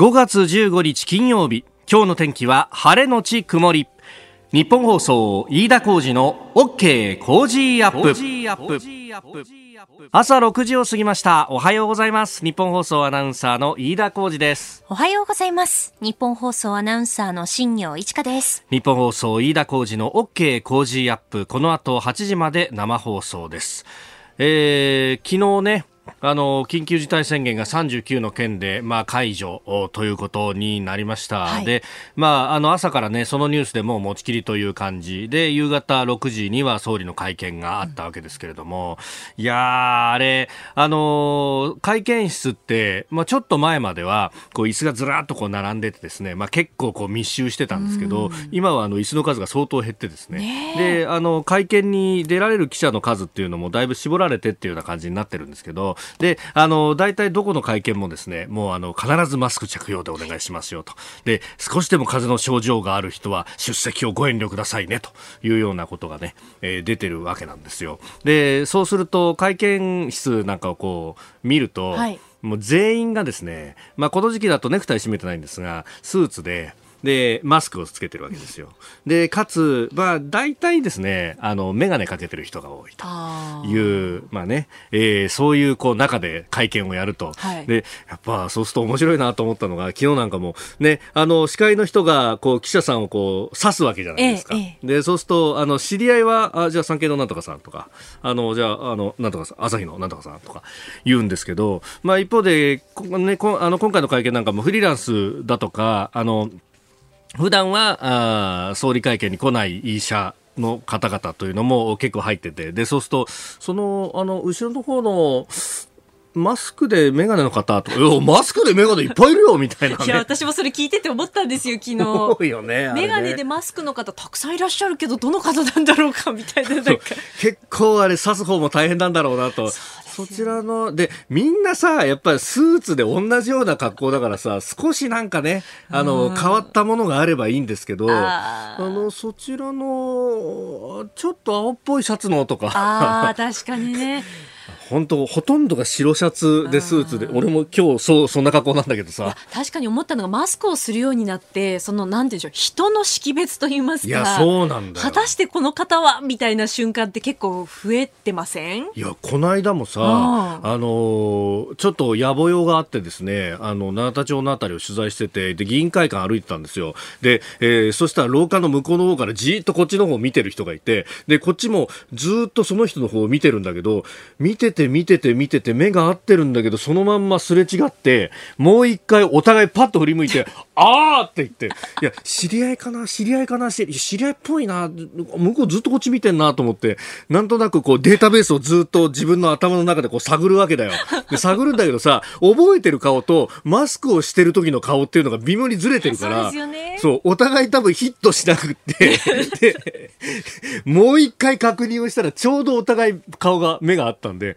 5月15日金曜日。今日の天気は晴れのち曇り。ニッポン放送飯田浩司の OK Cozy up。朝6時を過ぎました。おはようございます。ニッポン放送アナウンサーの飯田浩司です。おはようございます。ニッポン放送アナウンサーの新行市佳です。ニッポン放送飯田浩司の OK Cozy up。この後8時まで生放送です。えー、昨日ねあの緊急事態宣言が39の県で、まあ、解除ということになりました、はい、でまあ、あの朝から、ね、そのニュースでも持ちきりという感じ。で夕方6時には総理の会見があったわけですけれども、うん、いやあれ、あの会見室って、まあ、ちょっと前まではこう椅子がずらっとこう並んでてですね、まあ、結構こう密集してたんですけど、うん、今はあの椅子の数が相当減ってですね、ね、であの会見に出られる記者の数っていうのもだいぶ絞られてっていうような感じになってるんですけどで、あの、大体どこの会見もですね、もうあの、必ずマスク着用でお願いしますよと。で、少しでも風邪の症状がある人は出席をご遠慮くださいねというようなことがね、えー、出てるわけなんですよ。で、そうすると会見室なんかをこう見ると、はい、もう全員がですね、まあこの時期だとネクタイ締めてないんですが、スーツで、で、マスクをつけてるわけですよ。で、かつ、まあ、大体ですね、あの、メガネかけてる人が多いという、まあね、えー、そういう、こう、中で会見をやると、はい、で、やっぱ、そうすると面白いなと思ったのが、昨日なんかも、ね、あの、司会の人が、こう、記者さんをこう、指すわけじゃないですか。ええ、で、そうすると、あの、知り合いは、あ、じゃあ、産経のなんとかさんとか、あの、じゃあ、あの、なんとかさん、朝日のなんとかさんとか言うんですけど、まあ、一方で、ね、こあの、今回の会見なんかもフリーランスだとか、あの、普段はあ総理会見に来ない医者の方々というのも結構入ってて、で、そうすると、その、あの、後ろの方の、マスクでメガネの方とか、マスクでメガネいっぱいいるよみたいな、ね、いや、私もそれ聞いてて思ったんですよ、昨日。多いよね。ねメガネでマスクの方たくさんいらっしゃるけど、どの方なんだろうかみたいな。なんか結構あれ、刺す方も大変なんだろうなと。そちらの、で、みんなさ、やっぱりスーツで同じような格好だからさ、少しなんかね、あの、変わったものがあればいいんですけど、あの、そちらの、ちょっと青っぽいシャツのとか。ああ、確かにね。本当ほとんどが白シャツでスーツで俺も今日そうそんな格好なんだけどさ。確かに思ったのがマスクをするようになってそのなんていうんでしょう人の識別と言いますか。いやそうなんだ果たしてこの方はみたいな瞬間って結構増えてません？いやこの間もさあのちょっと野暮用があってですねあの永田町のあたりを取材しててで議員会館歩いてたんですよ。で、えー、そしたら廊下の向こうの方からじーっとこっちの方を見てる人がいてでこっちもずっとその人の方を見てるんだけど見てて見てて見てて目が合ってるんだけどそのまんますれ違ってもう一回お互いパッと振り向いて あーって言って。いや知り合いかな？知り合いかな？知り合いっぽいな。向こうずっとこっち見てんなと思って。なんとなくこうデータベースをずっと自分の頭の中でこう探るわけだよ。で探るんだけどさ覚えてる顔とマスクをしてる時の顔っていうのが微妙にずれてるからそう、お互い多分ヒットしなくって。でもう一回確認をしたらちょうどお互い顔が目があったんで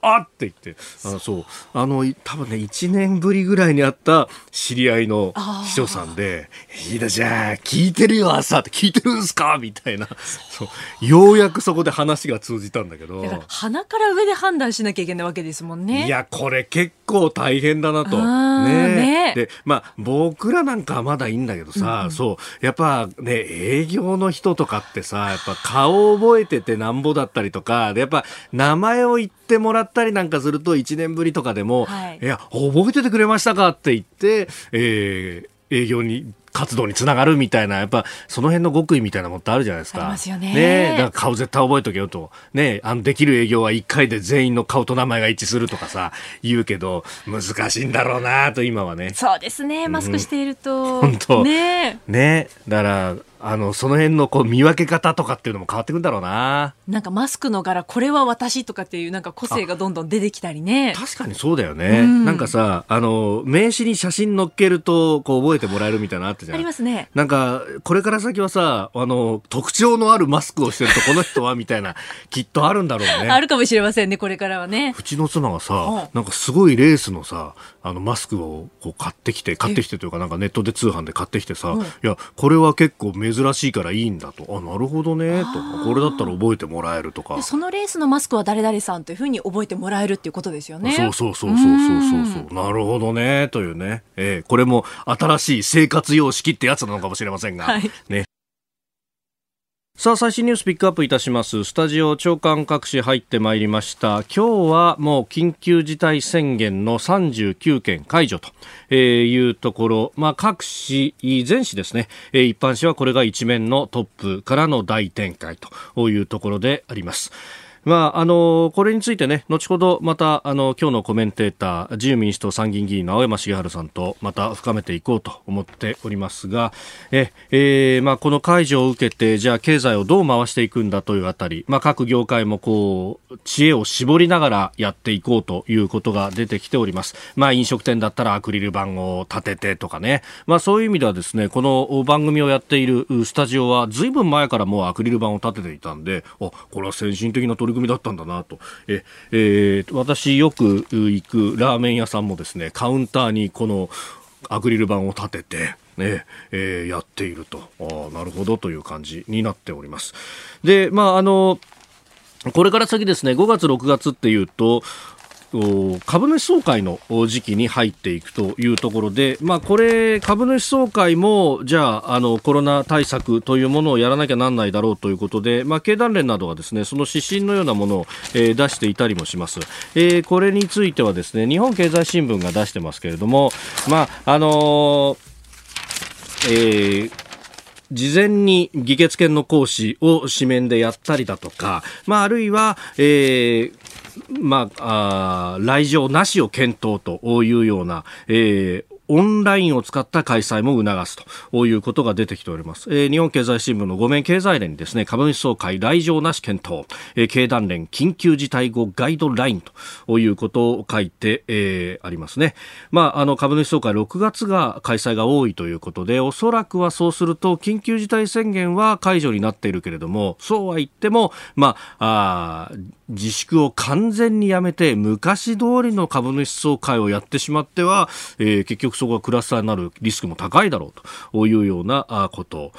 あって言って、あのそう、あの、多分ね、1年ぶりぐらいに会った知り合いの秘書さんで、いいだじゃあ、聞いてるよ、朝って聞いてるんすか？みたいな。そう。ようやくそこで話が通じたんだけど。鼻から上で判断しなきゃいけないわけですもんね。いや、これ結構大変だなと。ねねで、まあ、僕らなんかはまだいいんだけどさ、うん、そう、やっぱね、営業の人とかってさ、やっぱ顔覚えててなんぼだったりとか、で、やっぱ名前を言ってもらったりなんかすると1年ぶりとかでも、はい、いや、覚えててくれましたかって言って、えー、営業に活動につながるみたいな、やっぱその辺の極意みたいなものってあるじゃないですか。ありますよね。ねだから顔絶対覚えとけよと。ねあの、できる営業は1回で全員の顔と名前が一致するとかさ、言うけど、難しいんだろうなと今はね。そうですね。マスクしていると。本当ねねだから、あの、その辺のこう見分け方とかっていうのも変わってくんだろうな。なんかマスクの柄、これは私とかっていうなんか個性がどんどん出てきたりね。確かにそうだよね。うん、なんかさ、あの、名刺に写真載っけると、こう覚えてもらえるみたいなったじゃん。ありますね。なんか、これから先はさ、あの、特徴のあるマスクをしてると、この人は、みたいな、きっとあるんだろうね。あるかもしれませんね、これからはね。うちの妻がさうん、なんかすごいレースのさ、あのマスクをこう買ってきて、買ってきてというかなんかネットで通販で買ってきてさ、うんいや、これは結構珍しいからいいんだと。あ、なるほどね、と。これだったら覚えてもらえるとかで。そのレースのマスクは誰々さんというふうに覚えてもらえるっていうことですよね。そうそうそうそうそうそうそう。なるほどね、というね。ええこれも新しい生活様式ってやつなのかもしれませんが。はいね。さあ、最新ニュースピックアップいたします。スタジオ長官各紙入ってまいりました。今日はもう緊急事態宣言の39件解除とえーいうところ、まあ各紙、全紙ですね、えー一般紙はこれが一面のトップからの大展開というところであります。まあ、あのこれについてね、後ほどまた、あの今日のコメンテーター、自由民主党参議院議員の青山茂春さんとまた深めていこうと思っておりますが、え、えーまあ、この解除を受けて、じゃあ経済をどう回していくんだというあたり、まあ、各業界もこう、知恵を絞りながらやっていこうということが出てきております。まあ、飲食店だったらアクリル板を立ててとかね、まあ、そういう意味ではですね、この番組をやっているスタジオは、ずいぶん前からもうアクリル板を立てていたんで、あ、これは先進的な取り組みだったんだなと。え、えー私よく行くラーメン屋さんもですね、カウンターにこのアクリル板を立てて、ねえーやっていると。あなるほどという感じになっております。で、まあ、あの、これから先ですね、5月、6月っていうと、株主総会の時期に入っていくというところで、まあ、これ、株主総会も、じゃあ、あの、コロナ対策というものをやらなきゃなんないだろうということで、まあ、経団連などがですね、その指針のようなものを、えー出していたりもします。えーこれについてはですね、日本経済新聞が出してますけれども、まあ、あのーえー事前に議決権の行使を紙面でやったりだとか、まあ、あるいは、えーまあ、あ来場なしを検討というような、えーオンラインを使った開催も促すということが出てきております。えー日本経済新聞の5面経済連にですね、株主総会来場なし検討、えー経団連緊急事態後ガイドラインということを書いて、えーありますね。まあ、あの株主総会6月が開催が多いということで、おそらくはそうすると緊急事態宣言は解除になっているけれども、そうは言っても、まあ、あ自粛を完全にやめて昔通りの株主総会をやってしまっては、えー結局そこがクラスターになるリスクも高いだろうというようなこと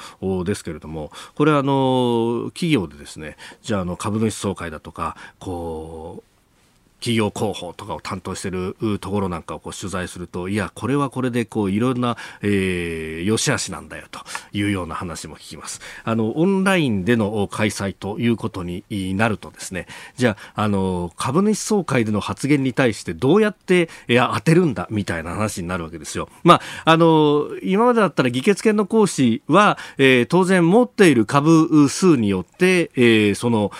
ですけれどもこれはあの企業でですねじゃああの株主総会だとかこう企業広報とかを担当しているところなんかをこう取材すると、いや、これはこれでこういろんな、えー、良し悪しなんだよというような話も聞きます。あの、オンラインでの開催ということになるとですね、じゃあ、あの、株主総会での発言に対してどうやって、いや、当てるんだみたいな話になるわけですよ。まあ、あの、今までだったら議決権の行使は、えー当然持っている株数によって、えーその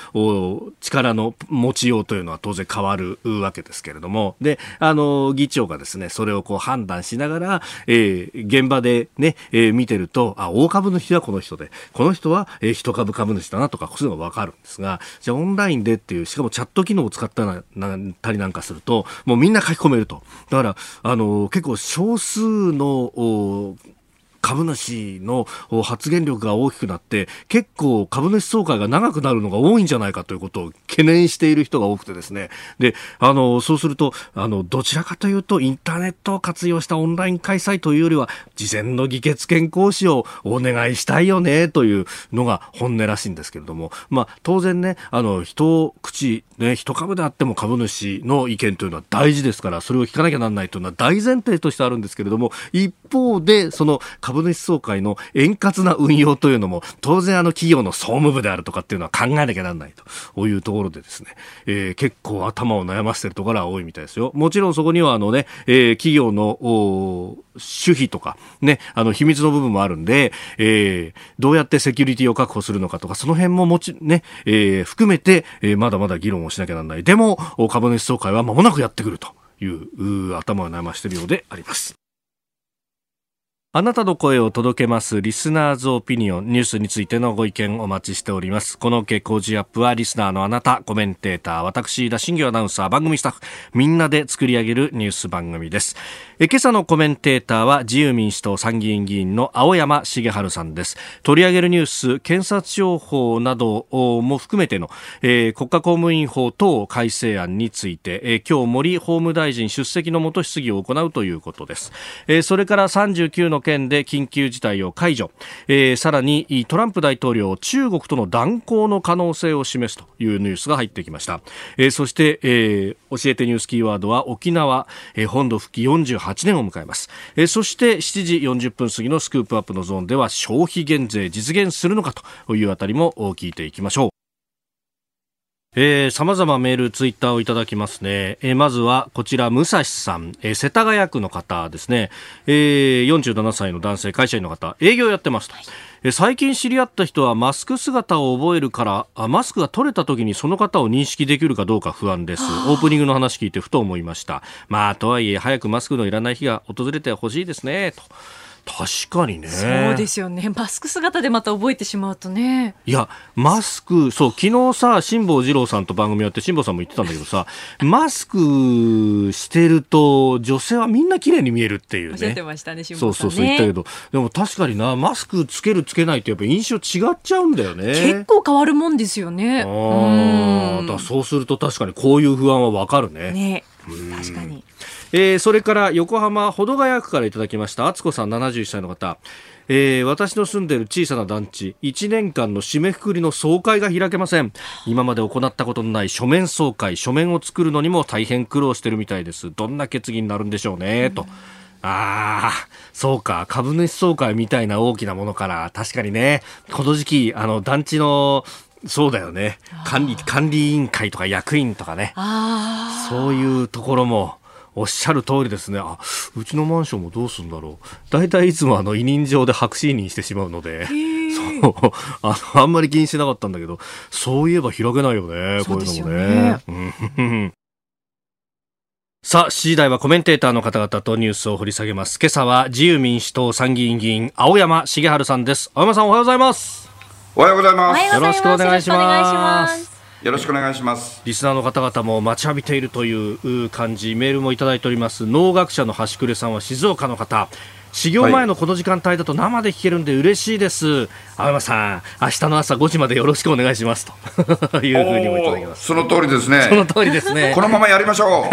力の持ちようというのは当然変わるわけですけれども、で、あの、議長がですね、それをこう判断しながら、えー現場でね、えー見てると、あ、大株主はこの人で、この人は、えー一株株主だなとか、そういうのがわかるんですが、じゃあオンラインでっていう、しかもチャット機能を使ったななたりなんかすると、もうみんな書き込めると。だから、あの、結構少数の、お株主の発言力が大きくなって結構株主総会が長くなるのが多いんじゃないかということを懸念している人が多くてですね。であのそうするとあのどちらかというとインターネットを活用したオンライン開催というよりは事前の議決権行使をお願いしたいよねというのが本音らしいんですけれども、まあ、当然ねあの一口ね一株であっても株主の意見というのは大事ですからそれを聞かなきゃならないというのは大前提としてあるんですけれども一方でその株主総会の円滑な運用というのも当然あの企業の総務部であるとかっていうのは考えなきゃならないというところでですね、えー結構頭を悩ませてるところは多いみたいですよ。もちろんそこにはあのね、えー企業のお守秘とかね、あの秘密の部分もあるんで、えーどうやってセキュリティを確保するのかとか、その辺ももち、ね、えー含めて、えーまだまだ議論をしなきゃならない。でも、株主総会は間もなくやってくるという、う頭を悩ましているようであります。あなたの声を届けますリスナーズオピニオンニュースについてのご意見お待ちしております。この傾向時アップはリスナーのあなた、コメンテーター、私、田新業アナウンサー、番組スタッフ、みんなで作り上げるニュース番組です。え今朝のコメンテーターは自由民主党参議院議員の青山茂春さんです。取り上げるニュース、検察庁法なども含めての、えー、国家公務員法等改正案について、えー、今日森法務大臣出席のもと質疑を行うということです。えー、それから39の件で緊急事態を解除、えー、さらにトランプ大統領中国との断交の可能性を示すというニュースが入ってきました、えー、そして、えー、教えてニュースキーワードは沖縄、えー、本土復帰48年を迎えます、えー、そして7時40分過ぎのスクープアップのゾーンでは消費減税実現するのかというあたりも聞いていきましょう。えー、様々メール、ツイッターをいただきますね。えー、まずは、こちら、武蔵さん、えー、世田谷区の方ですね。えー、47歳の男性、会社員の方、営業やってますと。えー、最近知り合った人はマスク姿を覚えるからあ、マスクが取れた時にその方を認識できるかどうか不安です。オープニングの話聞いてふと思いました。まあ、とはいえ、早くマスクのいらない日が訪れてほしいですね、と。確かにね。そうですよね。マスク姿でまた覚えてしまうとね。いやマスクそう昨日さ辛坊治郎さんと番組やって辛坊さんも言ってたんだけどさ マスクしてると女性はみんな綺麗に見えるっていうね。おっしゃってましたね辛坊さんね。そうそうそう言ったけど。でも確かになマスクつけるつけないってやっぱ印象違っちゃうんだよね。結構変わるもんですよね。ああだそうすると確かにこういう不安はわかるね。ね。確かにえー、それから横浜保土ヶ谷区からいただきました。敦子さん71歳の方。えー、私の住んでいる小さな団地。1年間の締めくくりの総会が開けません。今まで行ったことのない書面総会。書面を作るのにも大変苦労してるみたいです。どんな決議になるんでしょうね、うん、と。ああ、そうか。株主総会みたいな大きなものから、確かにね、この時期、あの、団地のそうだよね。管理管理委員会とか役員とかね。そういうところもおっしゃる通りですねあうちのマンションもどうするんだろう大体いつもあの委任状で白紙委任してしまうのでそうあのあんまり気にしてなかったんだけどそういえば開けないよねこういうのもね。さあ、7時台はコメンテーターの方々とニュースを掘り下げます。今朝は自由民主党参議院議員、青山茂春さんです。青山さんおはようございます。おはようございます。よろしくお願いします。よろしくお願いします。リスナーの方々も待ちわびているという感じ、メールもいただいております。農学者の端くれさんは静岡の方。始業前のこの時間帯だと生で聞けるんで嬉しいです。青山さん、明日の朝5時までよろしくお願いしますというふうにもいただきます。その通りですね。その通りですね。このままやりましょ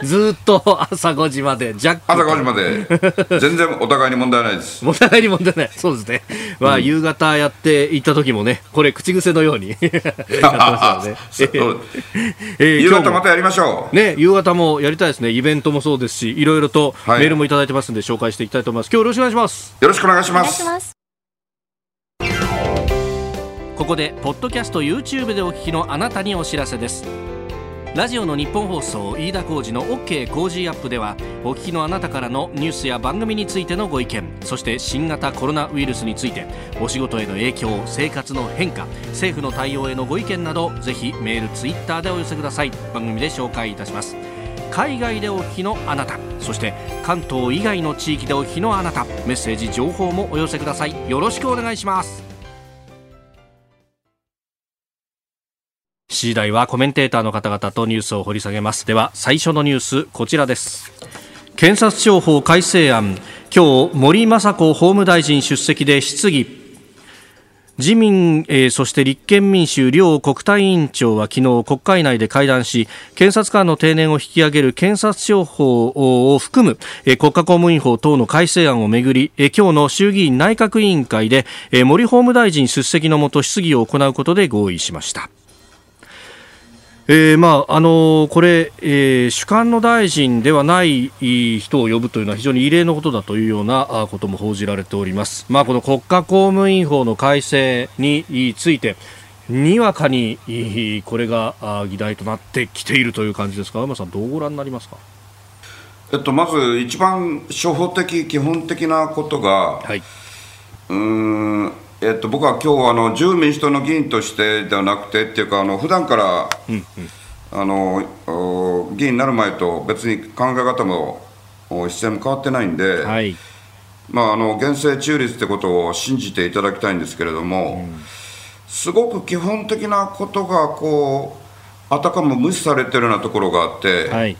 う。ずっと朝5時まで、ジャック。朝5時まで。全然お互いに問題ないです。お互いに問題ない。そうですね。まあ、夕方やっていった時もね、これ口癖のように やってましたね。え夕方またやりましょう。ね、夕方もやりたいですね。イベントもそうですし、いろいろとメールもいただいてますんで紹介してしていきたいと思います。今日よろしくお願いします。よろしくお願いします。ここでポッドキャスト YouTube でお聞きのあなたにお知らせです。ラジオの日本放送飯田浩司の OK コージーアップではお聞きのあなたからのニュースや番組についてのご意見そして新型コロナウイルスについてお仕事への影響生活の変化政府の対応へのご意見などぜひメールツイッターでお寄せください。番組で紹介いたします海外でお聞きのあなた。そして関東以外の地域でお聞きのあなた。メッセージ情報もお寄せください。よろしくお願いします。次第はコメンテーターの方々とニュースを掘り下げます。では最初のニュースこちらです。検察庁法改正案。今日森雅子法務大臣出席で質疑。自民、えー、そして立憲民主両国対委員長は昨日国会内で会談し検察官の定年を引き上げる検察庁法を含む、えー、国家公務員法等の改正案をめぐり、えー、今日の衆議院内閣委員会で、えー、森法務大臣出席のもと質疑を行うことで合意しました。えーまああのー、これ、えー、主管の大臣ではない人を呼ぶというのは非常に異例のことだというようなことも報じられております、まあ、この国家公務員法の改正についてにわかにこれが議題となってきているという感じですか、山さん、どうご覧になりますか？えっと、まず一番初歩的、基本的なことが、はい、うんえっと、僕は今日あの自由民主党の議員としてではなくてっていうかあの普段から、うんうん、あの議員になる前と別に考え方も姿勢も変わってないんで、はい、まあ、あの厳正中立ってことを信じていただきたいんですけれども、すごく基本的なことがこうあたかも無視されてるようなところがあって、はい、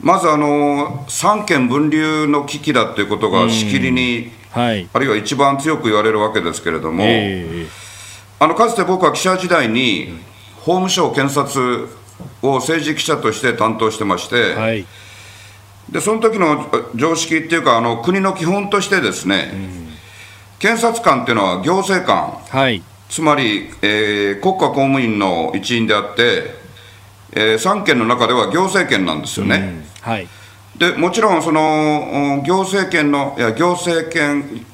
まずあの三権分立の危機だっていうことがしきりに、はい、あるいは一番強く言われるわけですけれども、えー、あのかつて僕は記者時代に法務省検察を政治記者として担当してまして、はい、でその時の常識っていうかあの国の基本としてですね、うん、検察官っていうのは行政官、はい、つまり、えー、国家公務員の一員であって、えー、3県の中では行政権なんですよね。うん。はい、でもちろんその行政権のいや行政権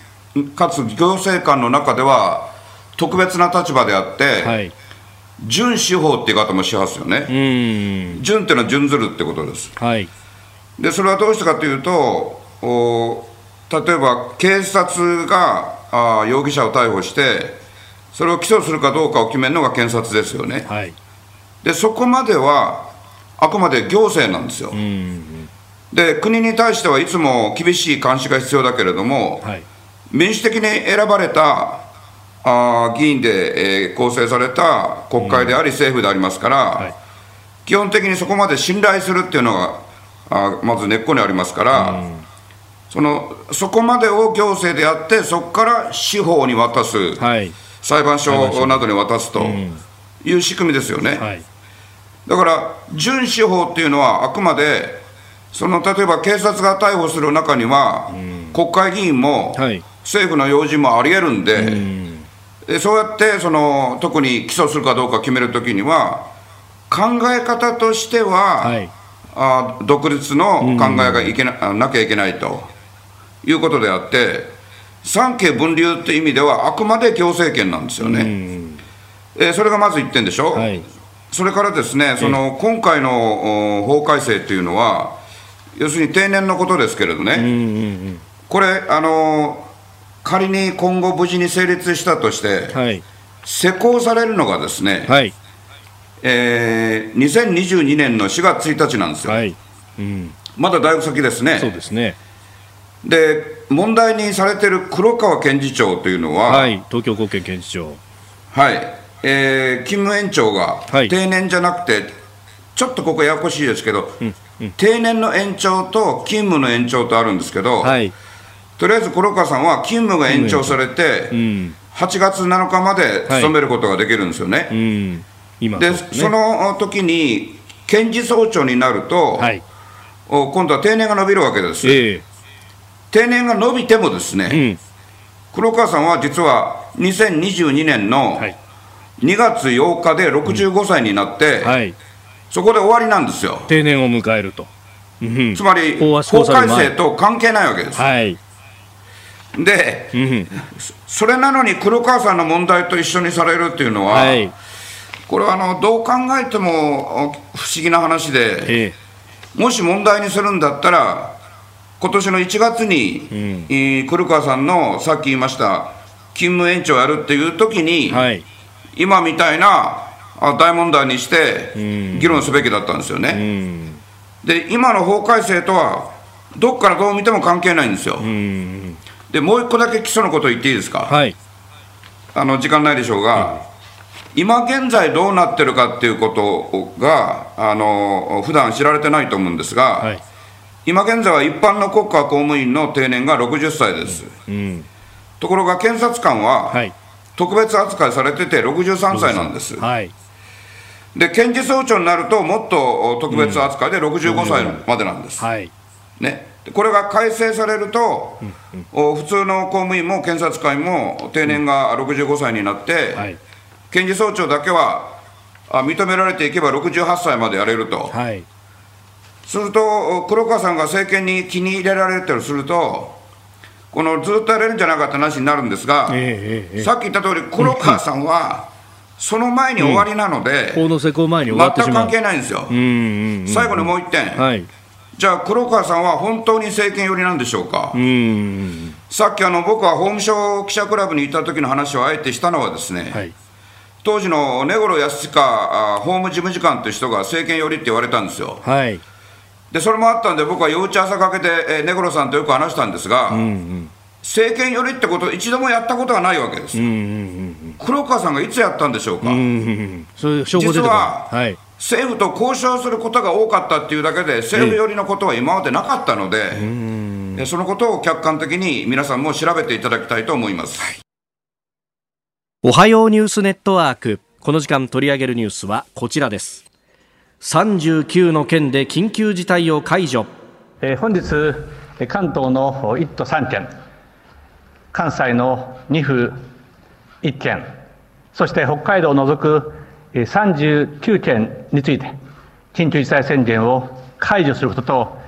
かつ行政官の中では特別な立場であって、はい、準司法っていう方もしますよね。準っていうのは準ずるってことです。はい、でそれはどうしてかというとお例えば警察があ容疑者を逮捕してそれを起訴するかどうかを決めるのが検察ですよね。はい、でそこまではあくまで行政なんですよ。で国に対してはいつも厳しい監視が必要だけれども、はい、民主的に選ばれたあ議員で、えー、構成された国会であり、政府でありますから、はい、基本的にそこまで信頼するっていうのがあまず根っこにありますから、そのそこまでを行政でやってそこから司法に渡す、はい、裁判所などに渡すという仕組みですよね。はい。だから準司法っていうのはあくまでその例えば警察が逮捕する中には、国会議員も、政府の要人もありえるんで、でそうやってその特に起訴するかどうか決めるときには考え方としては、はい、あ独立の考えがいけな,、なきゃいけないということであって三権分立っていう意味ではあくまで行政権なんですよね。えー、それがまず1点でしょ、はい、それからですね、その今回の法改正というのは、要するに定年のことですけれどね、これ、あの仮に今後、無事に成立したとして、はい、施行されるのがですね、はい。えー、2022年の4月1日なんですよ、はい。うん、まだだいぶ先ですね。そうですね。で問題にされてる黒川検事長というのは、はい、東京高検検事長。はい。えー、勤務延長が定年じゃなくて、はい、ちょっとここややこしいですけど、うんうん、定年の延長と勤務の延長とあるんですけど、はい、とりあえず黒川さんは勤務が延長されて、うん、8月7日まで勤めることができるんですよね。はい。うん。で、ね、その時に検事総長になると、はい、今度は定年が伸びるわけです。えー、定年が伸びてもですね、うん、黒川さんは実は2022年の、はい。2月8日で65歳になって、はい、そこで終わりなんですよ。定年を迎えると。うん、つまり、法改正と関係ないわけです。はい、で、うん、それなのに黒川さんの問題と一緒にされるっていうのは、はい、これはあのどう考えても不思議な話で、ええ、もし問題にするんだったら、今年の1月に、うん、黒川さんのさっき言いました、勤務延長やるっていう時に、はい。今みたいな大問題にして議論すべきだったんですよね。で今の法改正とはどっからどう見ても関係ないんですよ。でもう一個だけ基礎のこと言っていいですか、はい、あの時間ないでしょうが、今現在どうなってるかっていうことがあの普段知られてないと思うんですが、はい、今現在は一般の国家公務員の定年が60歳です、うん、ところが検察官は、はい。特別扱いされてて63歳なんです。はい、で検事総長になるともっと特別扱いで65歳までなんです。はい。ね、これが改正されると、普通の公務員も検察官も定年が65歳になって、はい、検事総長だけは認められていけば68歳までやれると、はい、すると黒川さんが政権に気に入れられてるするとこのずっとやれるんじゃなかった話になるんですが、えーえー、さっき言った通り、黒川さんは、その前に終わりなので、法の施行前に全く関係ないんですよ。最後にもう一点、はい、じゃあ、黒川さんは本当に政権寄りなんでしょうか？うさっきあの僕は法務省記者クラブにいた時の話をあえてしたのはですね、はい、当時の根室康親法務事務次官という人が政権寄りって言われたんですよ。はい。でそれもあったんで、僕は夜打ち朝かけて、えー、根室さんとよく話したんですが、うんうん、政権寄りってことを一度もやったことがないわけです。よ、黒川さんがいつやったんでしょうか、実は、はい、政府と交渉することが多かったっていうだけで、政府寄りのことは今までなかったので、そのことを客観的に皆さんも調べていただきたいと思います。おはようニュースネットワーク。この時間取り上げるニュースはこちらです。39の県で緊急事態を解除、えー、本日関東の1都3県関西の2府1県そして北海道を除く39県について緊急事態宣言を解除することと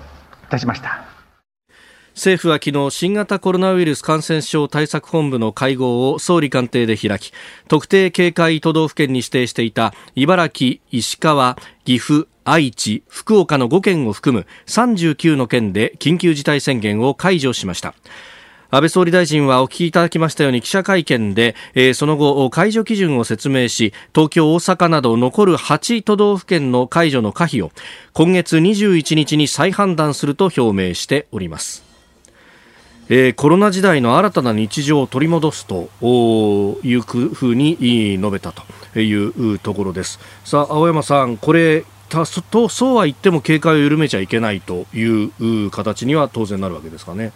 いたしました。政府は昨日新型コロナウイルス感染症対策本部の会合を総理官邸で開き特定警戒都道府県に指定していた茨城、石川、岐阜、愛知、福岡の5県を含む39の県で緊急事態宣言を解除しました。安倍総理大臣はお聞きいただきましたように記者会見で、えー、その後解除基準を説明し東京、大阪など残る8都道府県の解除の可否を今月21日に再判断すると表明しておりますえー、コロナ時代の新たな日常を取り戻すというふうに述べたというところですさあ青山さんこれとそうは言っても警戒を緩めちゃいけないという形には当然なるわけですかね。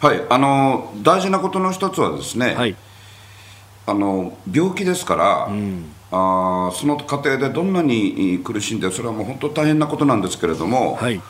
はいあの大事なことの一つはですね、はい、あの病気ですから、うん、あその過程でどんなに苦しんでそれはもう本当大変なことなんですけれども、はい、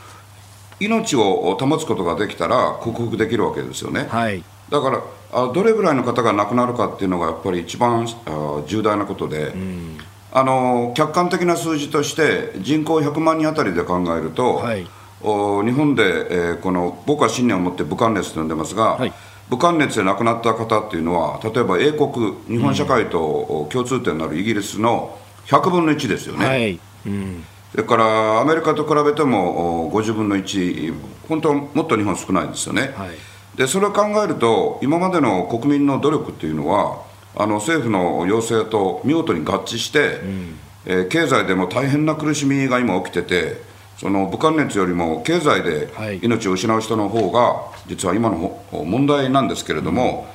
命を保つことができたら克服できるわけですよね、はい、だからあどれぐらいの方が亡くなるかっていうのがやっぱり一番あ重大なことで、うん、あの客観的な数字として人口100万人あたりで考えると、はい、お日本で、えー、この僕は信念を持って武漢熱と呼んでますが、はい、武漢熱で亡くなった方っていうのは例えば英国日本社会と共通点のあるイギリスの100分の1ですよね。はい。うん。それからアメリカと比べても50分の1、本当はもっと日本少ないですよね、はい、でそれを考えると、今までの国民の努力っていうのは、あの政府の要請と見事に合致して、うん、えー、経済でも大変な苦しみが今起きてて、その武漢熱よりも経済で命を失う人の方が、実は今の問題なんですけれども、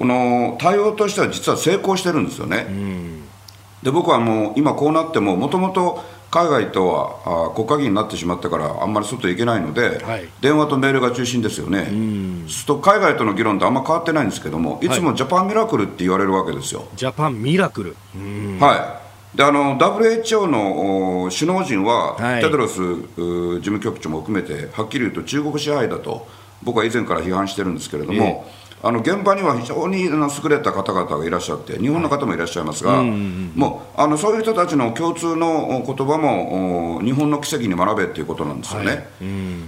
うん、この対応としては実は成功してるんですよね。うん、で僕はもう今こうなってももともと海外とはあ国会議員になってしまったからあんまり外行けないので、はい、電話とメールが中心ですよね、すると海外との議論ってあん。ま変わってないんですけどもいつもジャパンミラクルって言われるわけですよ。ジャパンミラクルはいであの WHO の首脳陣は、はい、テドロス事務局長も含めてはっきり言うと中国支配だと僕は以前から批判してるんですけれども、えーあの現場には非常に優れた方々がいらっしゃって日本の方もいらっしゃいますが、はい、もうあのそういう人たちの共通の言葉も日本の奇跡に学べっていうことなんですよね。はい、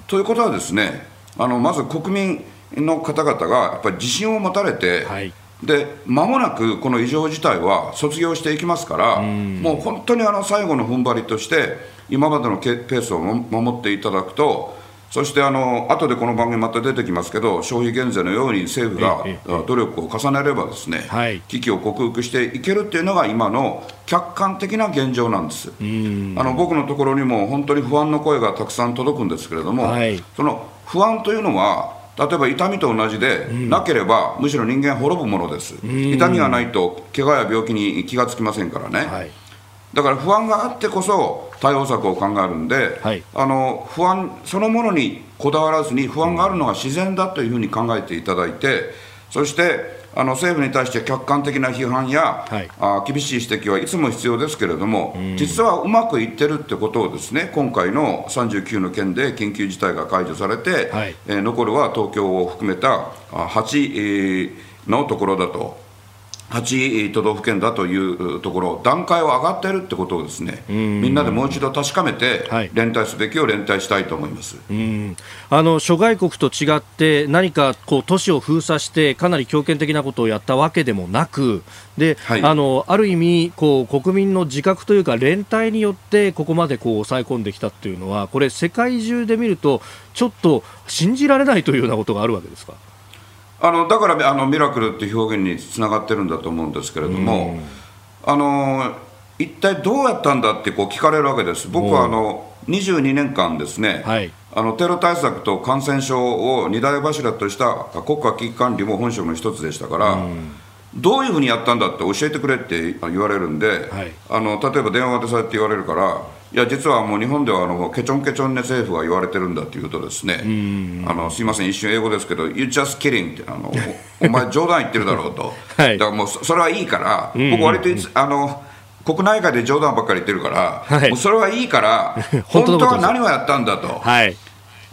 ということはですねあのまず国民の方々がやっぱり自信を持たれて、はい、で間もなくこの異常事態は卒業していきますから、もう本当にあの最後の踏ん張りとして今までのペースを守っていただくとそしてあの後でこの番組また出てきますけど消費減税のように政府が努力を重ねればですね、危機を克服していけるっていうのが今の客観的な現状なんです。あの僕のところにも本当に不安の声がたくさん届くんですけれども、はい、その不安というのは例えば痛みと同じで、なければむしろ人間滅ぶものです、痛みがないと怪我や病気に気がつきませんからね、はい。だから不安があってこそ対応策を考えるんで、はい、あの不安そのものにこだわらずに不安があるのが自然だというふうに考えていただいてそしてあの政府に対して客観的な批判や、はい、あ厳しい指摘はいつも必要ですけれども、実はうまくいってるってことをですね今回の39の件で緊急事態が解除されて、はい、えー、残るは東京を含めた8、のところだと8都道府県だというところ、段階を上がっているってことをですね、みんなでもう一度確かめて、連帯すべきを連帯したいと思います、あの諸外国と違って、何かこう都市を封鎖して、かなり強権的なことをやったわけでもなく、で、はい、あのある意味こう、国民の自覚というか、連帯によって、ここまでこう抑え込んできたっていうのは、これ、世界中で見ると、ちょっと信じられないというようなことがあるわけですか？あのだからあのミラクルっていう表現につながってるんだと思うんですけれども、あの一体どうやったんだってこう聞かれるわけです、僕はあの22年間ですね、はい、あのテロ対策と感染症を二大柱とした国家危機管理も本職の一つでしたから、どういうふうにやったんだって教えてくれって言われるんで、はい、あの例えば電話でそうやって言われるから、いや、実はもう日本ではあのケチョンケチョンね政府が言われてるんだというとですね、あのすみません、一瞬英語ですけど、You just kidding って、あのお前、冗談言ってるだろうと、はい、だからもうそれはいいから、僕、割とあの国内外で冗談ばっかり言ってるから、はい、もうそれはいいから、本当は何をやったんだと。はい。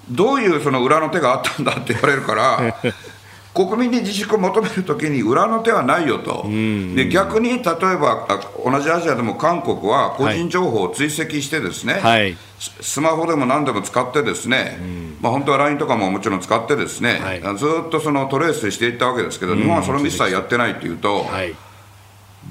どういうその裏の手があったんだって言われるから 国民に自粛を求めるときに裏の手はないよと、で逆に例えば同じアジアでも韓国は個人情報を追跡してですね、はい、スマホでも何でも使ってですね、まあ、本当は LINE とかももちろん使ってですね、はい、ずっとそのトレースしていったわけですけど、日本はそれも一切やってないというと。はい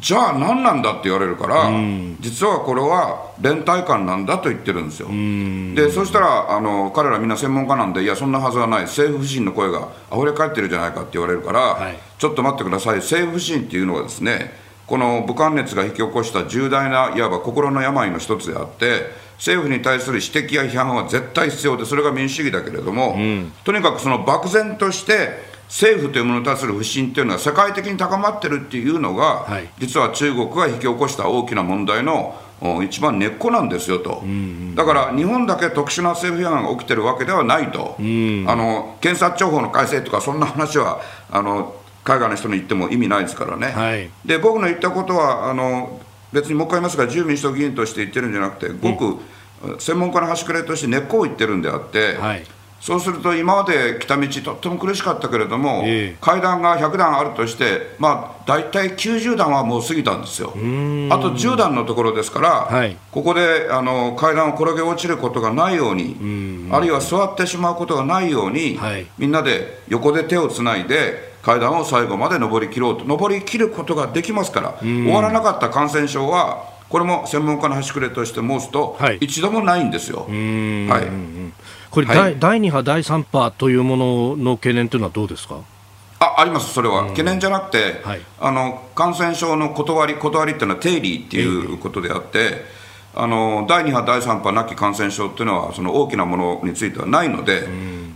じゃあ何なんだって言われるから、うん、実はこれは連帯感なんだと言ってるんですよ、うん、でそしたらあの彼らみんな専門家なんでいやそんなはずはない。政府不信の声があふれ返ってるじゃないかって言われるから、はい、ちょっと待ってください。政府不信っていうのはですねこの武漢熱が引き起こした重大ないわば心の病の一つであって政府に対する指摘や批判は絶対必要でそれが民主主義だけれども、うん、とにかくその漠然として政府というものに対する不信というのは世界的に高まってるっていうのが、はい、実は中国が引き起こした大きな問題の一番根っこなんですよと、だから日本だけ特殊な政府批判が起きてるわけではないと、あの検察庁法の改正とか、そんな話はあの海外の人に言っても意味ないですからね、はい、で僕の言ったことはあの、別にもう一回言いますが、自由民主党議員として言ってるんじゃなくて、ごく専門家の端くれとして根っこを言ってるんであって。はいそうすると今まで来た道とっても苦しかったけれども、えー、階段が100段あるとして、まあ、大体90段はもう過ぎたんですよ、あと10段のところですから、はい、ここであの階段を転げ落ちることがないように、あるいは座ってしまうことがないように、はい、みんなで横で手をつないで、階段を最後まで登り切ろうと、登り切ることができますから、終わらなかった感染症は、これも専門家の端くれとして申すと、はい、一度もないんですよ。はいこれ、はい、第2波、第3波というものの懸念というのはどうですか？ああります、それは、懸念じゃなくて、はい、あの感染症の断り、断りっていうのは定理。っていうことであって、あの第2波、第3波なき感染症っていうのは、その大きなものについてはないので、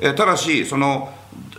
えただし、その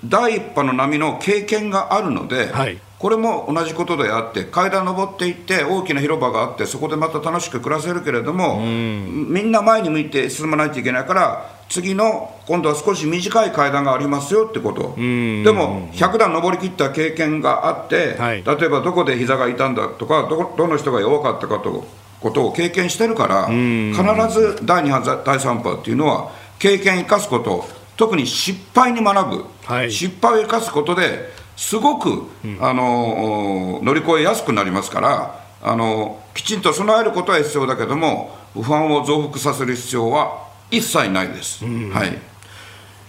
第1波の波の経験があるので、はい、これも同じことであって階段登っていって大きな広場があってそこでまた楽しく暮らせるけれどもみんな前に向いて進まないといけないから次の今度は少し短い階段がありますよってこと。でも100段登りきった経験があって、はい、例えばどこで膝が痛んだとかどどの人が弱かったかとことを経験してるから必ず第2波第3波っていうのは経験生かすこと。特に失敗に学ぶ、はい、失敗を生かすことですごく、うん、あの乗り越えやすくなりますからあのきちんと備えることは必要だけども不安を増幅させる必要は一切ないです。うん、はい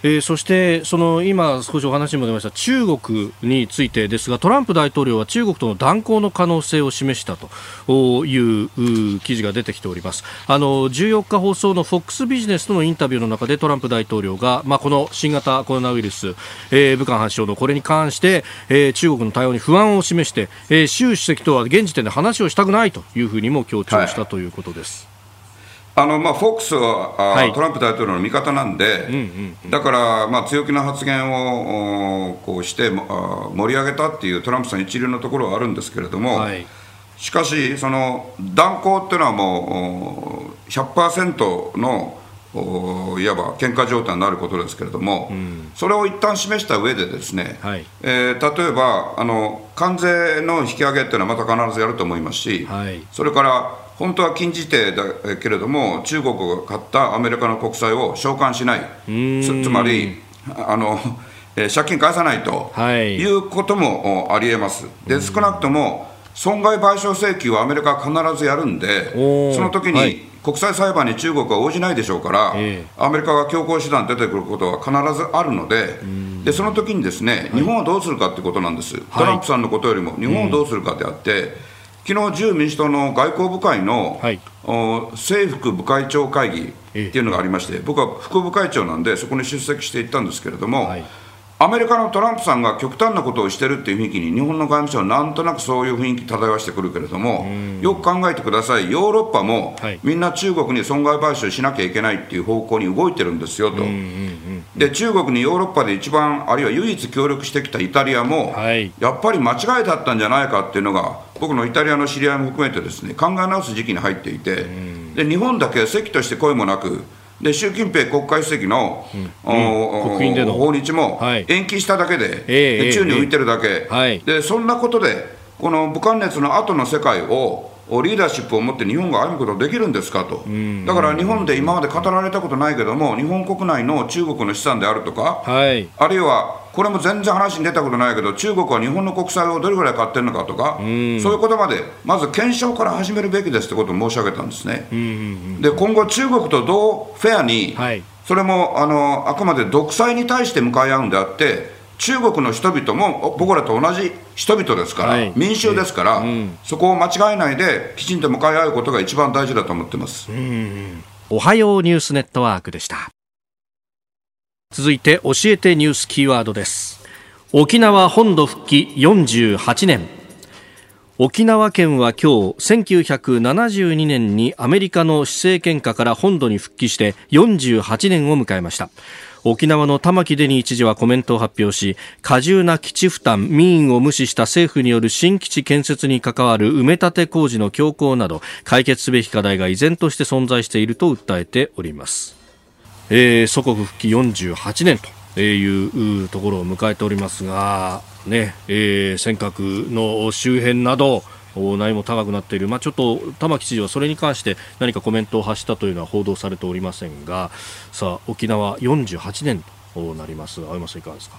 えー、そしてその今、少しお話にも出ました中国についてですがトランプ大統領は中国との断交の可能性を示したという記事が出てきておりますあの14日放送の FOX ビジネスとのインタビューの中でトランプ大統領が、まあ、この新型コロナウイルス、えー、武漢発症のこれに関して、えー、中国の対応に不安を示して、えー、習主席とは現時点で話をしたくないというふうにも強調したということです。はいあのまあ、フォックスは、はい、トランプ大統領の味方なんで、うんうんうん、だから、まあ、強気な発言をこうして盛り上げたっていうトランプさん一流のところはあるんですけれども、はい、しかし、その断交っていうのはもう100%のいわば喧嘩状態になることですけれども、うん、それを一旦示した上でですね、はい、えー、例えばあの関税の引き上げっていうのはまた必ずやると思いますし、はい、それから本当は禁じ手だけれども、中国が買ったアメリカの国債を償還しない、つつまりあの、えー、借金返さないとい。うこともありえます。で少なくとも損害賠償請求はアメリカは必ずやるんで、その時に、国際裁判に中国は応じないでしょうから、アメリカが強行手段出てくることは必ずあるので、でその時にですね、日本はどうするかということなんです、トランプさんのことよりも、日本をどうするかであって、昨日自由民主党の外交部会の、はい、政府部会長会議っていうのがありまして、僕は副部会長なんで、そこに出席していったんですけれども、はい、アメリカのトランプさんが極端なことをしてるっていう雰囲気に日本の外務省はなんとなくそういう雰囲気漂わしてくるけれども、よく考えてください、ヨーロッパも、みんな中国に損害賠償しなきゃいけないっていう方向に動いてるんですよと、で中国にヨーロッパで一番、あるいは唯一協力してきたイタリアも、はい、やっぱり間違いだったんじゃないかっていうのが、僕のイタリアの知り合いも含めてですね考え直す時期に入っていて、で日本だけ席として声もなく、で習近平国家主席の,、うん。国での。訪日も延期しただけで、はい、宙に浮いてるだけ、はい、でそんなことで、この武漢熱の後の世界をリーダーシップを持って日本が歩むことできるんですかと、だから日本で今まで語られたことないけども、日本国内の中国の資産であるとか、はい、あるいはこれも全然話に出たことないけど、中国は日本の国債をどれぐらい買ってるのかとか、そういうことまで、まず検証から始めるべきですってことを申し上げたんですね。で、今後、中国とどうフェアに、はい、それもあのあくまで独裁に対して向かい合うんであって、中国の人々も僕らと同じ人々ですから、はい、民衆ですから、うん、そこを間違えないで、きちんと向かい合うことが一番大事だと思ってます。おはようニュースネットワークでした。続いて教えてニュースキーワードです。沖縄本土復帰48年。沖縄県は今日1972年にアメリカの施政権下から本土に復帰して48年を迎えました。沖縄の玉城デニー知事はコメントを発表し過重な基地負担民意を無視した政府による新基地建設に関わる埋め立て工事の強行など解決すべき課題が依然として存在していると訴えております。えー、祖国復帰48年というところを迎えておりますが、ねえー、尖閣の周辺など内も高くなっている、まあ、ちょっと玉城知事はそれに関して何かコメントを発したというのは報道されておりませんがさあ沖縄48年となります。青山さんいかがですか？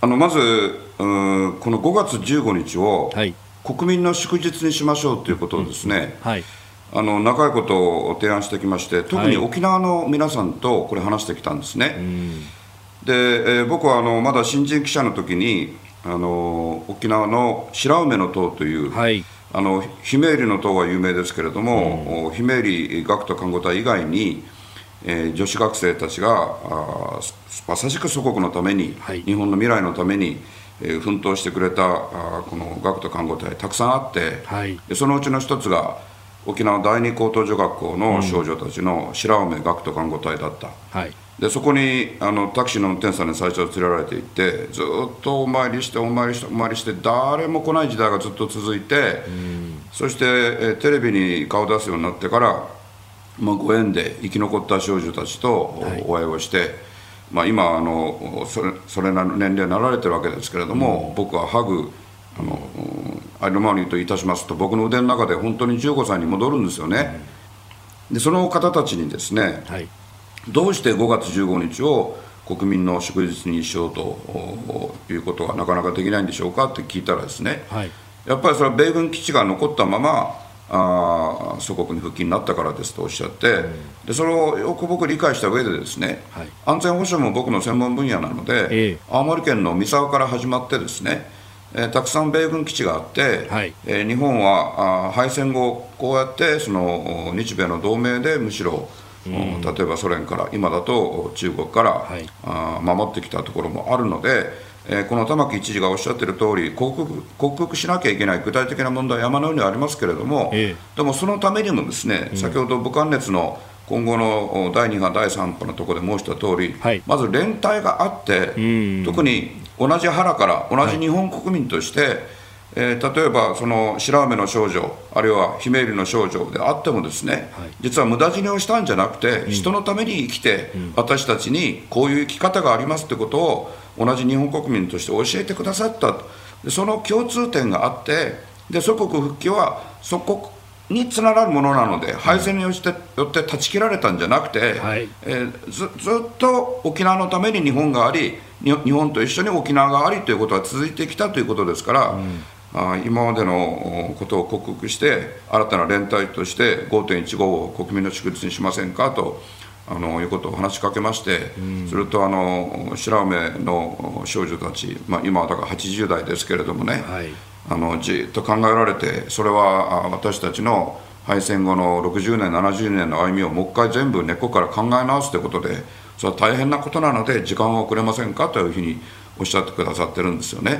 あのまずこの5月15日を、はい、国民の祝日にしましょうということをですね、うん。はいあの長いことを提案してきまして特に沖縄の皆さんとこれ話してきたんですね、はい、で、えー、僕はあのまだ新人記者の時にあの沖縄の白梅の塔という、はい、あのひめゆりの塔は有名ですけれども、ひめゆり学徒看護隊以外に、えー、女子学生たちがあまさしく祖国のために、はい、日本の未来のために、えー、奮闘してくれたあこの学徒看護隊たくさんあって、はい、でそのうちの一つが沖縄第二高等女学校の少女たちの白梅学徒看護隊だった、はい、でそこにあのタクシーの運転手さんに最初連れられていってずっとお参りしてお参りしてお参りして誰も来ない時代がずっと続いて、そしてえテレビに顔出すようになってから、まあ、ご縁で生き残った少女たちとお会いをして、はい、まあ、今あのそれそれな年齢になられてるわけですけれども、僕はハグあのありのままにといたしますと僕の腕の中で本当に15歳に戻るんですよね、でその方たちにですね、はい、どうして5月15日を国民の祝日にしようということがなかなかできないんでしょうかって聞いたらですね、はい、やっぱりそれは米軍基地が残ったままあ祖国に復帰になったからですとおっしゃって、うん、でそれをよく僕理解した上でですね、はい、安全保障も僕の専門分野なので、えー、青森県の三沢から始まってですねえー、たくさん米軍基地があって、はい、えー、日本はあ敗戦後こうやってその日米の同盟でむしろ、うん、例えばソ連から今だと中国から、はい、あ守ってきたところもあるので、えー、この玉城知事がおっしゃっている通り克服克服しなきゃいけない具体的な問題は山のようにありますけれども、えー、でもそのためにもですね、先ほど武漢熱の今後の第2波、第3波のところで申した通り、はい、まず連帯があって、特に同じ腹から同じ日本国民として、はい、えー、例えばその白梅の少女あるいはひめゆりの少女であってもですね、はい、実は無駄死にをしたんじゃなくて、うん、人のために生きて、うん、私たちにこういう生き方がありますってことを同じ日本国民として教えてくださったでその共通点があってで祖国復帰は祖国につながるものなので敗戦によってよって断ち切られたんじゃなくて、はい、えー、ずずっと沖縄のために日本があり日本と一緒に沖縄がありということは続いてきたということですから、うん、あ今までのことを克服して新たな連帯として5.15を国民の祝日にしませんかと。あのいうことを話しかけまして、うん、それとあの白梅の少女たち、まあ、今はだから80代ですけれどもね、はい、あのじっと考えられてそれは私たちの敗戦後の60年70年の歩みをもう一回全部根っこから考え直すということでそれは大変なことなので、時間は遅れませんかというふうにおっしゃってくださってるんですよね。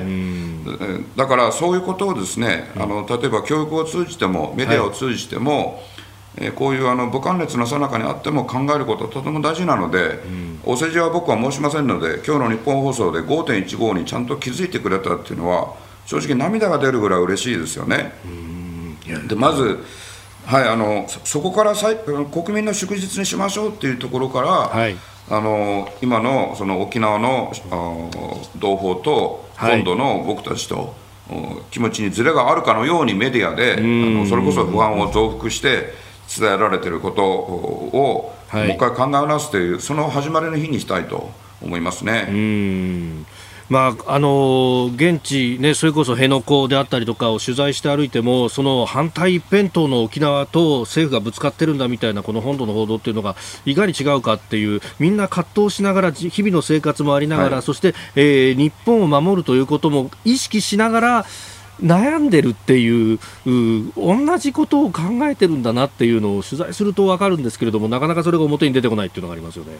だからそういうことをですね、あの例えば教育を通じても、メディアを通じても、はいえこういうあの武漢熱の最中にあっても考えることはとても大事なので、うん、お世辞は僕は申しませんので、今日の日本放送で5.15にちゃんと気づいてくれたっていうのは、正直、涙が出るぐらい嬉しいですよね。でまずはい、あのそこから国民の祝日にしましょうっていうところから、はい、あの今のその沖縄の同胞と本土の僕たちと、はい、気持ちにずれがあるかのようにメディアであのそれこそ不安を増幅して伝えられていることを、はい、もう一回考え直すというその始まりの日にしたいと思いますね。まあ、あの現地、ね、それこそ辺野古であったりとかを取材して歩いてもその反対一辺倒の沖縄と政府がぶつかってるんだみたいなこの本土の報道っていうのがいかに違うかっていうみんな葛藤しながら日々の生活もありながら、はい、そして、えー、日本を守るということも意識しながら悩んでるっていう同じことを考えてるんだなっていうのを取材すると分かるんですけれどもなかなかそれが表に出てこないっていうのがありますよね。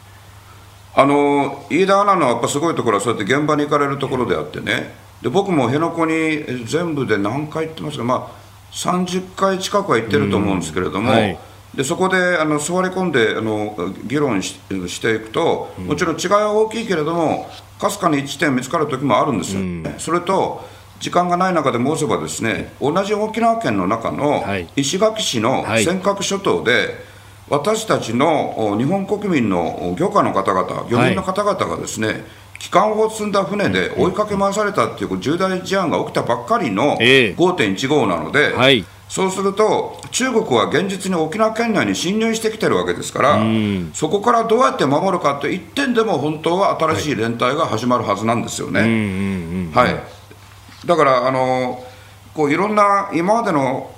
あの飯田アナのやっぱすごいところはそうやって現場に行かれるところであってね。で僕も辺野古に全部で何回行ってますか、まあ、30回近くは行ってると思うんですけれども、はい、でそこであの座り込んであの議論ししていくと、もちろん違いは大きいけれどもかすかに一点見つかる時もあるんですよ、ね、それと時間がない中で申せばですね同じ沖縄県の中の石垣市の尖閣諸島で、私たちの日本国民の漁家の方々、漁民の方々がですね、はい、機関を積んだ船で追いかけ回されたっていう重大事案が起きたばっかりの5.15なので、はい、そうすると、中国は現実に沖縄県内に侵入してきてるわけですから、そこからどうやって守るかって一点でも本当は新しい連帯が始まるはずなんですよね。はい、だからあのこういろんな今までの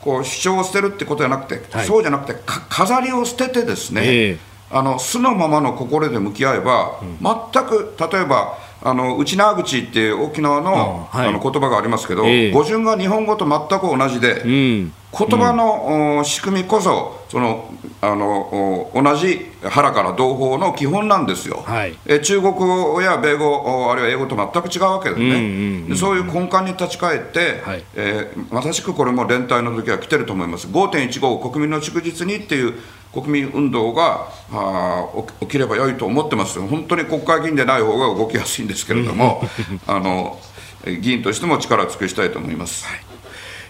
こう主張を捨てるってことじゃなくて、はい、そうじゃなくて飾りを捨ててですね、えー、あの素のままの心で向き合えば、うん、全く例えばあの内縄口っていう沖縄の,、あの言葉がありますけど、えー、語順が日本語と全く同じで、うん、言葉の、うん、仕組みこそそのあの同じ腹から同胞の基本なんですよ、はい、え中国語や米語あるいは英語と全く違うわけですね、そういう根幹に立ち返って、はい、えー、まさしくこれも連帯の時は来てると思います。5.15国民の祝日にっていう国民運動があ起きれば良いと思ってます本当に国会議員でない方が動きやすいんですけれども あの議員としても力を尽くしたいと思います、はい。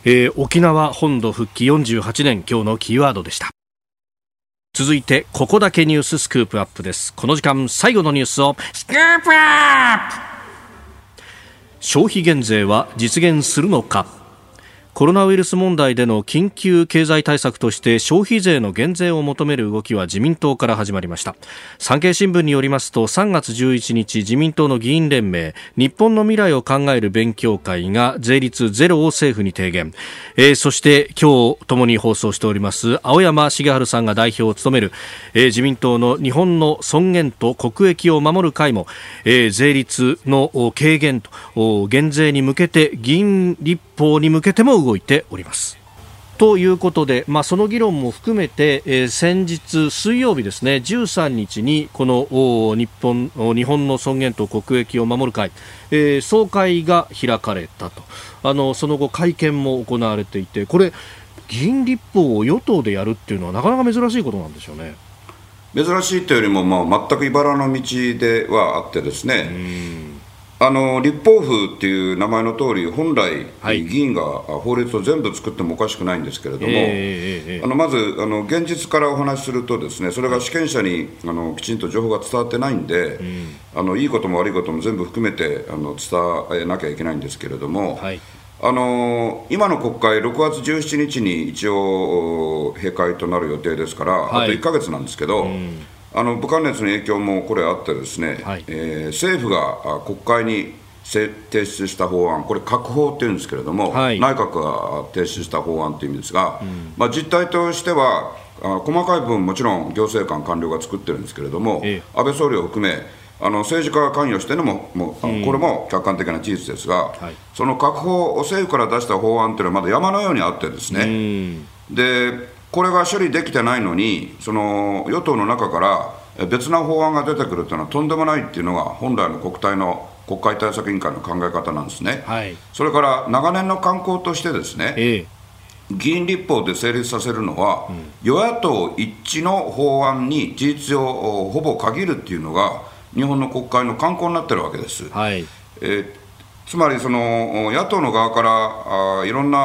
えー、沖縄本土復帰48年今日のキーワードでした。続いてここだけニューススクープアップです。この時間最後のニュースを。スクープアップ。消費減税は実現するのかコロナウイルス問題での緊急経済対策として消費税の減税を求める動きは自民党から始まりました。産経新聞によりますと3月11日自民党の議員連盟日本の未来を考える勉強会が税率ゼロを政府に提言、えー、そして今日ともに放送しております青山茂春さんが代表を務める、えー、自民党の日本の尊厳と国益を守る会も、えー、税率の軽減と減税に向けて議員立法に向けても動いております。ということで、まあ、その議論も含めて、えー、先日水曜日ですね13日にこの日本日本の尊厳と国益を守る会、えー、総会が開かれたと。あのその後会見も行われていてこれ議員立法を与党でやるっていうのはなかなか珍しいことなんでしょうね。珍しいというよりも、まあ、全く茨の道ではあってですねあの立法府っていう名前の通り、本来、はい、議員が法律を全部作ってもおかしくないんですけれども、えー、あのまずあの現実からお話しすると、ですねそれが主権者にあのきちんと情報が伝わってないんで、うん、あのいいことも悪いことも全部含めてあの伝えなきゃいけないんですけれども、はい、あの今の国会、6月17日に一応、閉会となる予定ですから、はい、あと1か月なんですけど。うんあの武漢熱の影響もこれあってですね、はい、えー、政府が国会に提出した法案、これ、閣法っていうんですけれども、はい、内閣が提出した法案という意味ですが、うん、まあ、実態としては、あ細かい部分、もちろん行政官、官僚が作ってるんですけれども、ええ、安倍総理を含め、あの政治家が関与してるのももう、うん、これも客観的な事実ですが、はい、その閣法、政府から出した法案というのはまだ山のようにあってですね。うん、でこれが処理できてないのに、その与党の中から別な法案が出てくるというのはとんでもないっていうのが本来の国体の国会対策委員会の考え方なんですね、はい、それから長年の慣行としてですね、ええ、議員立法で成立させるのは、うん、与野党一致の法案に事実上ほぼ限るっていうのが日本の国会の慣行になってるわけです。はい、えーつまりその野党の側からあいろんな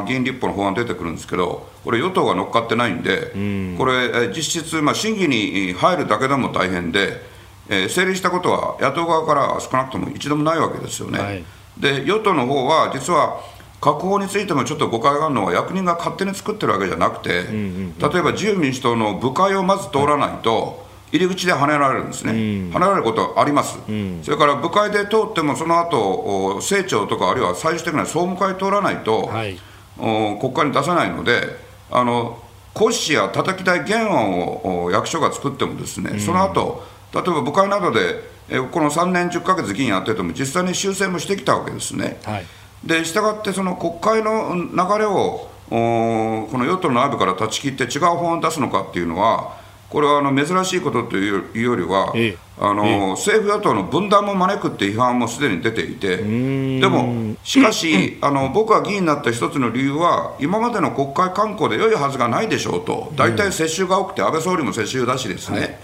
あ議員立法の法案出てくるんですけど、これ、与党が乗っかってないんで、うん、これ、実質、まあ、審議に入るだけでも大変で、えー、成立したことは野党側から少なくとも一度もないわけですよね。はい、で与党の方は実は確保についてもちょっと誤解があるのは役人が勝手に作ってるわけじゃなくて、うんうんうん、例えば自由民主党の部会をまず通らないと、入り口で跳ねられるんですね、うん、跳ねられることあります、うん、それから部会で通っても、その後政調とか、あるいは最終的には総務会通らないと、はい、国会に出さないので、あの骨子や叩き台原案を役所が作っても、ですね、うん、その後例えば部会などで、えこの3年10か月議員やってても、実際に修正もしてきたわけですね。はい、でしたがって、その国会の流れをこの与党の内部から断ち切って違う法案を出すのかっていうのは、これはあの珍しいことというよりは、ええ、あの、え、政府・与党の分断も招くって批判もすでに出ていて、でも、しかし、あの僕が議員になった一つの理由は、今までの国会慣行で良いはずがないでしょうと、大体世襲が多くて、安倍総理も世襲だしですね。はい。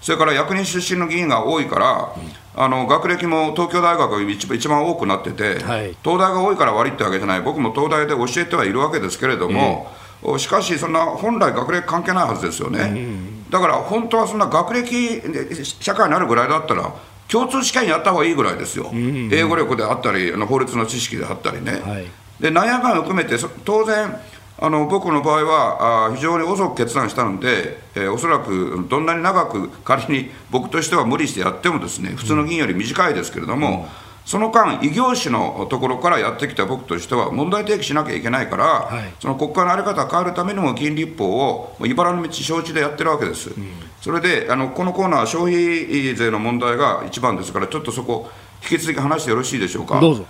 それから役人出身の議員が多いから、あの学歴も東京大学が一一番多くなってて、はい、東大が多いから悪いってわけじゃない、僕も東大で教えてはいるわけですけれども、しかし、そんな本来、学歴関係ないはずですよね。だから本当はそんな学歴、社会になるぐらいだったら、共通試験やった方がいいぐらいですよ、英語力であったり、法律の知識であったりね。はい、でなんやかんや含めて、当然、あの僕の場合はあ非常に遅く決断したので、えー、おそらくどんなに長く仮に僕としては無理してやってもですね普通の議員より短いですけれども、うんその間、異業種のところからやってきた僕としては、問題提起しなきゃいけないから、はい、その国会の在り方が変わるためにも、議員立法を茨の道承知でやってるわけです。うん、それであの、このコーナーは消費税の問題が一番ですから、ちょっとそこ、引き続き話してよろしいでしょうか。どうぞ。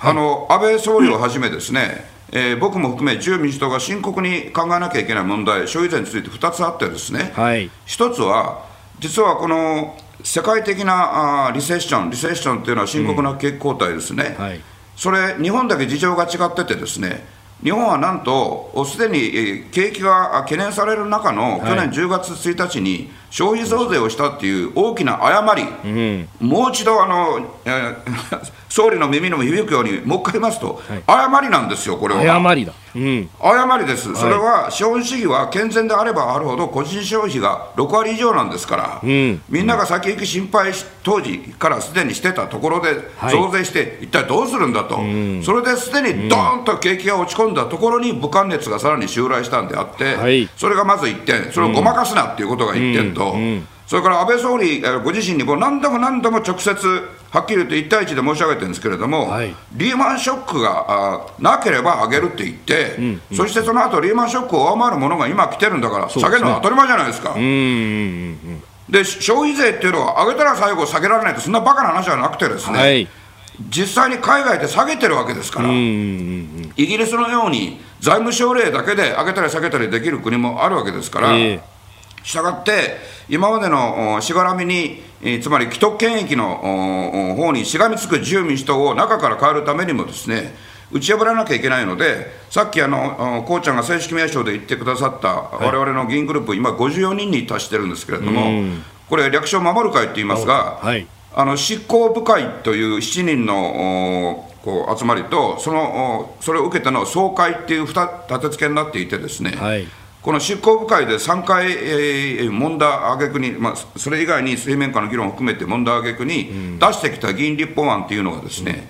あの安倍総理をはじめですね、えー、僕も含め自由民主党が深刻に考えなきゃいけない問題、消費税について2つあってですね、はい、1つは、実はこの世界的なあリセッション、リセッションっていうのは深刻な景気後退ですね、うん。はい、それ、日本だけ事情が違っててですね、日本はなんと、すでに景気が懸念される中の去年10月1日に消費増税をしたっていう大きな誤り、うん、もう一度あの、えー、総理の耳にも響くように、もう一回言いますと、はい、誤りなんですよ、これは。誤りだ、うん、誤りです、それは資本主義は健全であればあるほど、個人消費が6割以上なんですから、うん、みんなが先行き心配当時からすでにしてたところで、増税して、一体どうするんだと、それですでにどーんと景気が落ち込んだところに、武漢熱がさらに襲来したんであって、はい、それがまず1点、それをごまかすなっていうことが1点と。それから安倍総理ご自身にも何度も何度も直接、はっきり言って1対1で申し上げてるんですけれども、はい、リーマンショックがなければ上げるって言って、うん。うん、そしてその後リーマンショックを上回るものが今来てるんだから、下げるのは当たり前じゃないですか。で消費税っていうのは、上げたら最後下げられないって、そんなバカな話じゃなくてですね、はい、実際に海外で下げてるわけですから、イギリスのように財務省令だけで上げたり下げたりできる国もあるわけですから。えーしたがって、今までのしがらみに、つまり既得権益の方にしがみつく自由民主党を中から変えるためにもですね、打ち破らなきゃいけないので、さっきあの、こうちゃんが正式名称で言ってくださった、われわれの議員グループ、今、54人に達してるんですけれども、これ、略称守る会って言いますが、はい、あの執行部会という7人のこう集まりと、そのそれを受けての総会っていう立て付けになっていてですね、はいこの執行部会で3回、えー、問題挙げ句に、まあ、それ以外に水面下の議論を含めて問題挙げ句に出してきた議員立法案っていうのがですね、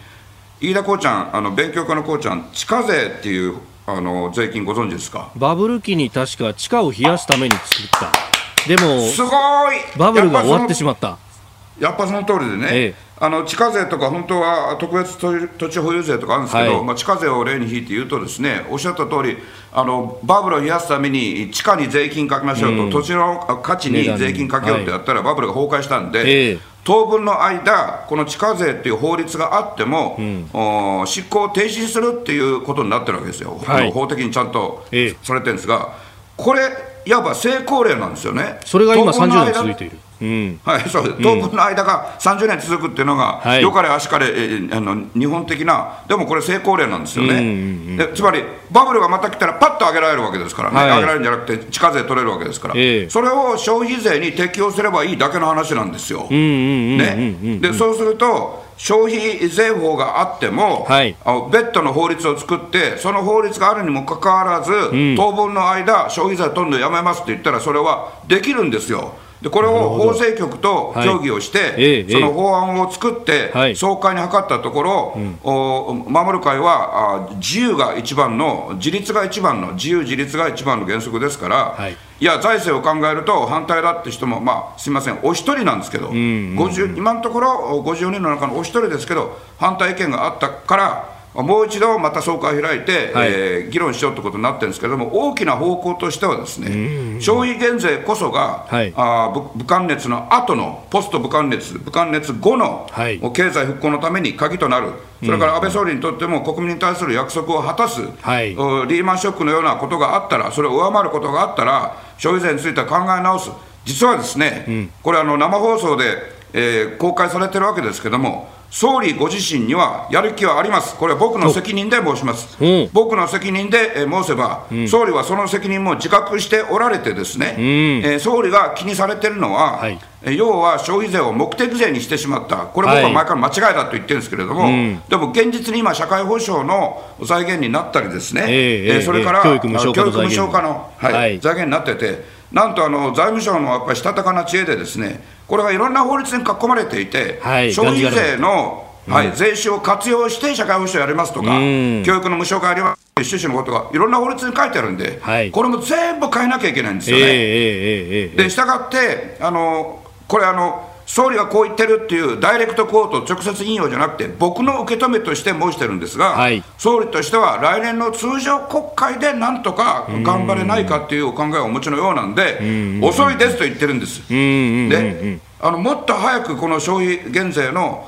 うん、飯田こうちゃん、あの勉強家のこうちゃん、地下税っていうあの税金ご存知ですか？バブル期に確か地下を冷やすために作った。でも、すごいバブルが終わってしまった。やっぱその通りでね、ええ。あの地下税とか、本当は特別土地保有税とかあるんですけど、はい、まあ、地下税を例に引いて言うと、ですねおっしゃった通りあり、バブルを冷やすために地価に税金かけましょうと、うん、土地の価値に税金かけようってやったら、バブルが崩壊したんで、当分の間、この地下税っていう法律があっても、うん、執行を停止するっていうことになってるわけですよ、はい、法的にちゃんとされてるんですが、これ、いわば成功例なんですよね。それが今30年続いている。うん、はい、そう当分の間が30年続くっていうのが、はい、よかれ足かれ、えー、あの日本的な、でもこれ、成功例なんですよね、うんうんうん、でつまりバブルがまた来たら、パッと上げられるわけですからね、はい、上げられるんじゃなくて、地下税取れるわけですから、えー、それを消費税に適用すればいいだけの話なんですよ。でそうすると消費税法があっても、はい、あの別途の法律を作って、その法律があるにもかかわらず、うん、当分の間、消費税取るのやめますって言ったら、それはできるんですよ。でこれを法制局と協議をして、はい、その法案を作って、はい、総会に諮ったところ、うん、お守る会はあ自由が一番の、自立が一番の、自由自立が一番の原則ですから、はい、いや、財政を考えると反対だって人も、まあ、すみません、お一人なんですけど、うん、今のところ、54人の中のお一人ですけど、反対意見があったから、もう一度また総会開いて、はい、えー、議論しようということになってるんですけれども、大きな方向としては、ですね消費減税こそが、はい、あ武漢熱の後の、ポスト武漢熱、武漢熱後の、はい、経済復興のために鍵となる、それから安倍総理にとっても国民に対する約束を果たす、はい、リーマンショックのようなことがあったら、それを上回ることがあったら、消費税については考え直す、実はですね、うん、これあの、生放送で、えー、公開されてるわけですけれども、総理ご自身にはやる気はあります、これは僕の責任で申します、僕の責任で申せば、うん、総理はその責任も自覚しておられて、ですね、うん、えー、総理が気にされてるのは、はい、要は消費税を目的税にしてしまった、これ、僕は前から間違いだと言ってるんですけれども、はい、でも現実に今、社会保障の財源になったりですね、えー、えー、それから、教育無償化の、はい、はい、財源になってて、なんとあの財務省のやっぱりしたたかな知恵でですね、これがいろんな法律に囲まれていて、はい、消費税の、はい、税収を活用して社会保障やりますとか、教育の無償化やります。趣旨のことがいろんな法律に書いてあるんで、はい、これも全部変えなきゃいけないんですよね。でしたがってあのこれあの総理がこう言ってるっていうダイレクトコート、直接引用じゃなくて、僕の受け止めとして申してるんですが、はい、総理としては来年の通常国会でなんとか頑張れないかっていうお考えをお持ちのようなんで、遅いですと言ってるんです。であのもっと早くこの消費減税の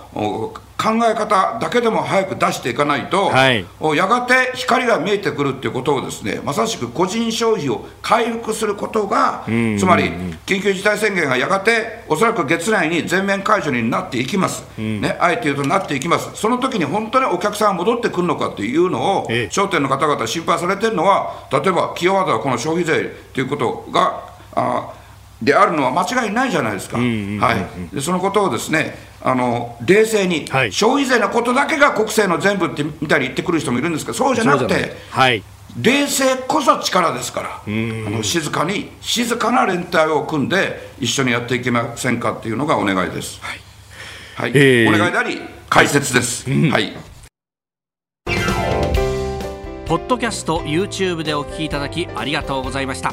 考え方だけでも早く出していかないと、はい、やがて光が見えてくるっていうことをですねまさしく個人消費を回復することが、つまり緊急事態宣言がやがておそらく月内に全面解除になっていきます、うん、ね、あえて言うとなっていきます、その時に本当にお客さんが戻ってくるのかっていうのを、ええ、商店の方々心配されてるのは、例えばキーワードはこの消費税ということが、あであるのは間違いないじゃないですか、はい、でそのことをですねあの冷静に、はい、消費税のことだけが国政の全部ってみたいに言ってくる人もいるんですけど、そうじゃなくて、はい、冷静こそ力ですから、あの静かに、静かな連帯を組んで、一緒にやっていけませんかっていうのがお願いです。はい。はい、えー、お願いであり、解説です。はい、ポッドキャスト YouTube でお聞きいただきありがとうございました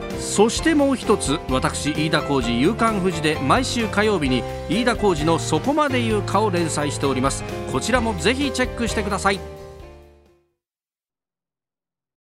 そしてもう一つ私飯田浩司夕刊富士で毎週火曜日に飯田浩司の「そこまで言うか」を連載しております。こちらもぜひチェックしてください。